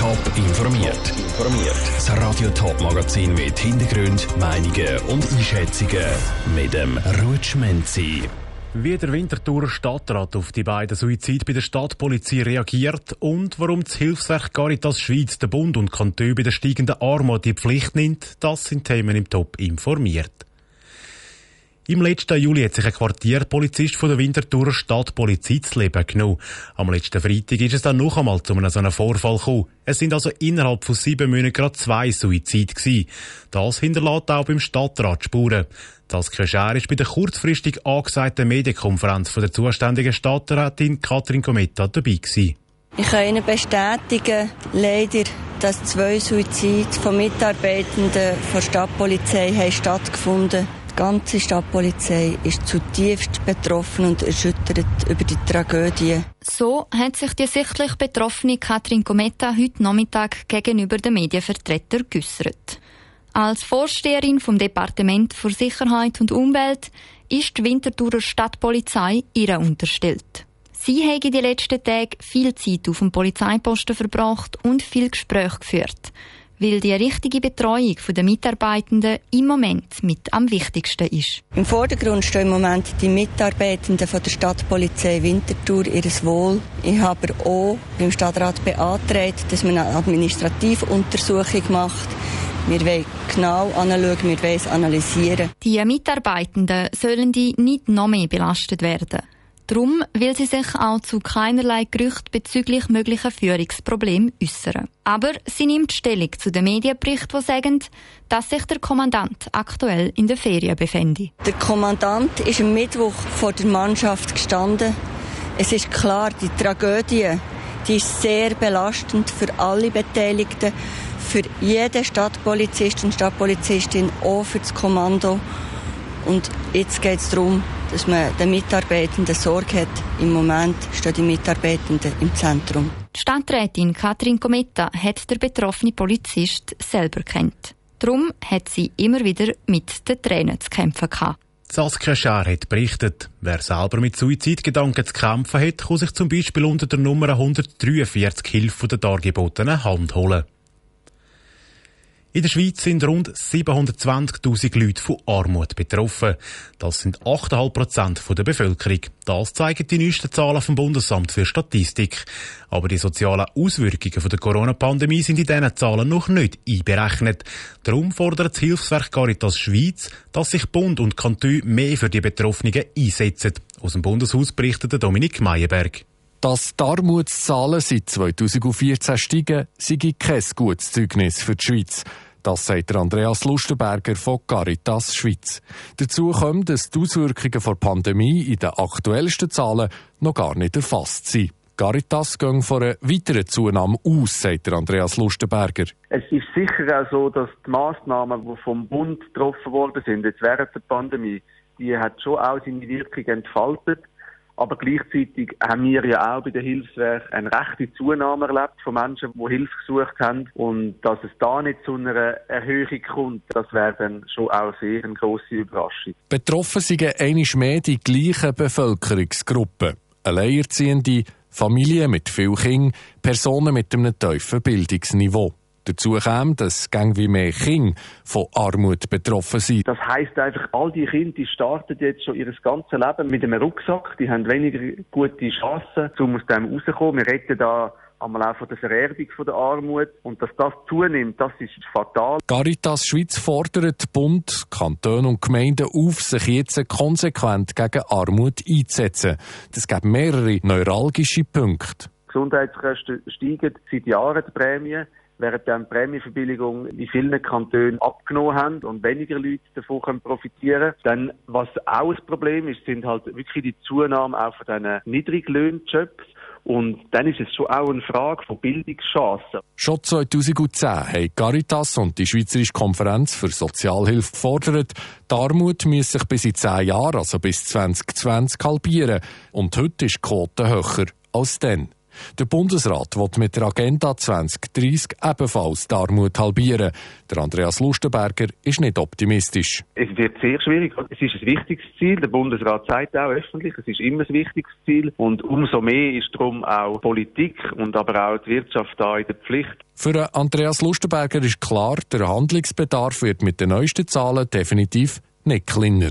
Top informiert. Informiert. Das Radio Top Magazin mit Hintergrund, Meinungen und Einschätzungen mit dem Rutschmenzi. Wie der Winterthur Stadtrat auf die beiden Suizide bei der Stadtpolizei reagiert und warum das Hilfswerk Caritas Schweiz den Bund und Kantone bei der steigenden Armut die Pflicht nimmt, das sind Themen im Top informiert. Im letzten Juli hat sich ein Quartierpolizist von der Winterthurer Stadtpolizei zu Leben genommen. Am letzten Freitag ist es dann noch einmal zu einem so Vorfall gekommen. Es sind also innerhalb von sieben Monaten gerade zwei Suizide gewesen. Das hinterlässt auch beim Stadtrat Spuren. Das Geschehen ist bei der kurzfristig angesagten Medienkonferenz von der zuständigen Stadträtin Katrin Gometta dabei gewesen. Ich kann Ihnen bestätigen, leider, dass zwei Suizide von Mitarbeitenden der Stadtpolizei haben stattgefunden haben. Die ganze Stadtpolizei ist zutiefst betroffen und erschüttert über die Tragödie. So hat sich die sichtlich betroffene Katrin Gometta heute Nachmittag gegenüber den Medienvertretern geäussert. Als Vorsteherin vom Departement für Sicherheit und Umwelt ist die Winterthurer Stadtpolizei ihr unterstellt. Sie habe die letzten Tage viel Zeit auf dem Polizeiposten verbracht und viel Gespräche geführt weil die richtige Betreuung der Mitarbeitenden im Moment mit am wichtigsten ist. Im Vordergrund stehen im Moment die Mitarbeitenden von der Stadtpolizei Winterthur, ihres Wohl. Ich habe auch beim Stadtrat beantragt, dass man eine Administrativuntersuchung macht. Wir wollen genau anschauen, wir wollen es analysieren. Die Mitarbeitenden sollen die nicht noch mehr belastet werden. Darum will sie sich auch zu keinerlei Gerüchten bezüglich möglicher Führungsproblemen äußern. Aber sie nimmt Stellung zu den Medienberichten, die sagen, dass sich der Kommandant aktuell in der Ferien befände. Der Kommandant ist am Mittwoch vor der Mannschaft gestanden. Es ist klar, die Tragödie die ist sehr belastend für alle Beteiligten, für jeden Stadtpolizist und Stadtpolizistin, auch für das Kommando. Und jetzt geht es darum, dass man den Mitarbeitenden Sorge hat. Im Moment stehen die Mitarbeitenden im Zentrum. Die Stadträtin Katrin Kometa hat der betroffene Polizist selber kennt. Darum hat sie immer wieder mit den Tränen zu kämpfen gehabt. Saskia Schär hat berichtet, wer selber mit Suizidgedanken zu kämpfen hat, kann sich zum Beispiel unter der Nummer 143 Hilfe der dargebotenen Hand holen. In der Schweiz sind rund 720.000 Leute von Armut betroffen. Das sind 8,5 Prozent der Bevölkerung. Das zeigen die neuesten Zahlen vom Bundesamt für Statistik. Aber die sozialen Auswirkungen der Corona-Pandemie sind in diesen Zahlen noch nicht einberechnet. Darum fordert das Hilfswerk Caritas Schweiz, dass sich Bund und Kantone mehr für die Betroffenen einsetzen. Aus dem Bundeshaus berichtet Dominik Meyerberg. Dass die Armutszahlen seit 2014 steigen, sei kein gutes Zeugnis für die Schweiz. Das sagt Andreas Lustenberger von Caritas Schweiz. Dazu kommt, dass die Auswirkungen der Pandemie in den aktuellsten Zahlen noch gar nicht erfasst sind. Caritas gehen von einer weiteren Zunahme aus, sagt Andreas Lustenberger. Es ist sicher auch so, dass die Massnahmen, die vom Bund getroffen worden sind, jetzt während der Pandemie, die hat schon auch seine Wirkung entfaltet. Aber gleichzeitig haben wir ja auch bei den Hilfswerken eine rechte Zunahme erlebt von Menschen, die Hilfe gesucht haben. Und dass es da nicht zu einer Erhöhung kommt, das wäre dann schon auch sehr eine grosse Überraschung. Betroffen sind einmal mehr die gleichen Bevölkerungsgruppen. Alleinerziehende, Familien mit viel Kindern, Personen mit einem tiefen Bildungsniveau. Dazu kam, dass gang wie mehr Kinder von Armut betroffen sind. Das heisst einfach, all die Kinder, die starten jetzt schon ihr ganzes Leben mit einem Rucksack. Die haben weniger gute Chancen, um aus dem rauszukommen. Wir reden da einmal auch von der Vererbung von der Armut. Und dass das zunimmt, das ist fatal. Caritas Schweiz fordert Bund, Kantone und Gemeinden auf, sich jetzt konsequent gegen Armut einzusetzen. Das gibt mehrere neuralgische Punkte. Gesundheitskosten steigen seit Jahren die Prämien während die Prämienverbilligung in vielen Kantonen abgenommen haben und weniger Leute davon können profitieren Dann, was auch ein Problem ist, sind halt wirklich die Zunahme auch von diesen Niedriglöhnjobs. Und dann ist es schon auch eine Frage von Bildungschancen. Schon 2010 haben Caritas und die Schweizerische Konferenz für Sozialhilfe gefordert, die Armut müsse sich bis in zehn Jahren, also bis 2020, halbieren. Und heute ist die Quote höher als dann. Der Bundesrat will mit der Agenda 2030 ebenfalls die Armut halbieren. Der Andreas Lustenberger ist nicht optimistisch. Es wird sehr schwierig. Es ist ein wichtiges Ziel. Der Bundesrat sagt auch öffentlich, es ist immer ein wichtiges Ziel. Und umso mehr ist darum auch Politik und aber auch die Wirtschaft da in der Pflicht. Für Andreas Lustenberger ist klar, der Handlungsbedarf wird mit den neuesten Zahlen definitiv nicht kleiner.